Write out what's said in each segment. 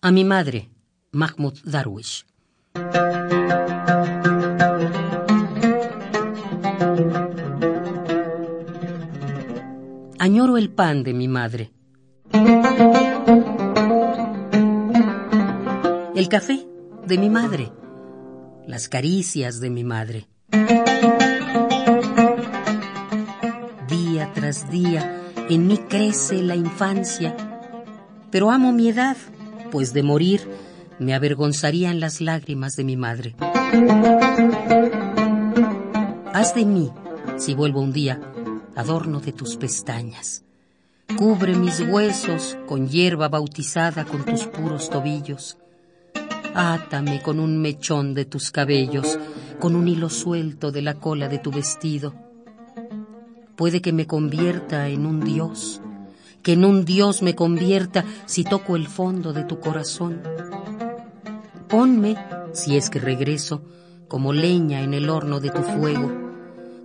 A mi madre, Mahmoud Darwish. Añoro el pan de mi madre. El café de mi madre. Las caricias de mi madre. Día tras día en mí crece la infancia, pero amo mi edad, pues de morir me avergonzarían las lágrimas de mi madre. Haz de mí, si vuelvo un día, adorno de tus pestañas. Cubre mis huesos con hierba bautizada con tus puros tobillos. Átame con un mechón de tus cabellos, con un hilo suelto de la cola de tu vestido. Puede que me convierta en un dios, que en un dios me convierta si toco el fondo de tu corazón. Ponme, si es que regreso, como leña en el horno de tu fuego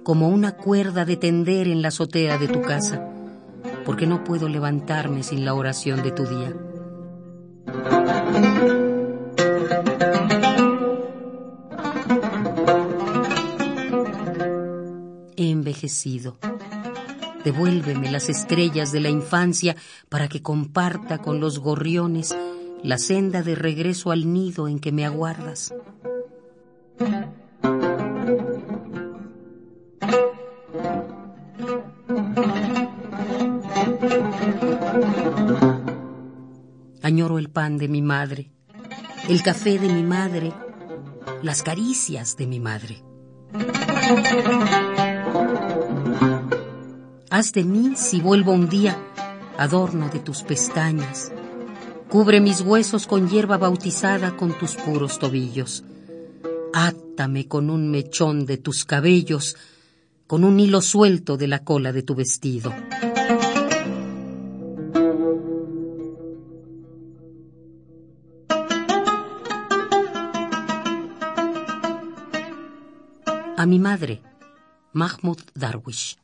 como una cuerda de tender en la azotea de tu casa, porque no puedo levantarme sin la oración de tu día. He envejecido. Devuélveme las estrellas de la infancia para que comparta con los gorriones la senda de regreso al nido en que me aguardas. Añoro el pan de mi madre, el café de mi madre, las caricias de mi madre. Haz de mí, si vuelvo un día, adorno de tus pestañas. Cubre mis huesos con hierba bautizada con tus puros tobillos. Átame con un mechón de tus cabellos, con un hilo suelto de la cola de tu vestido. A mi madre, Mahmoud Darwish.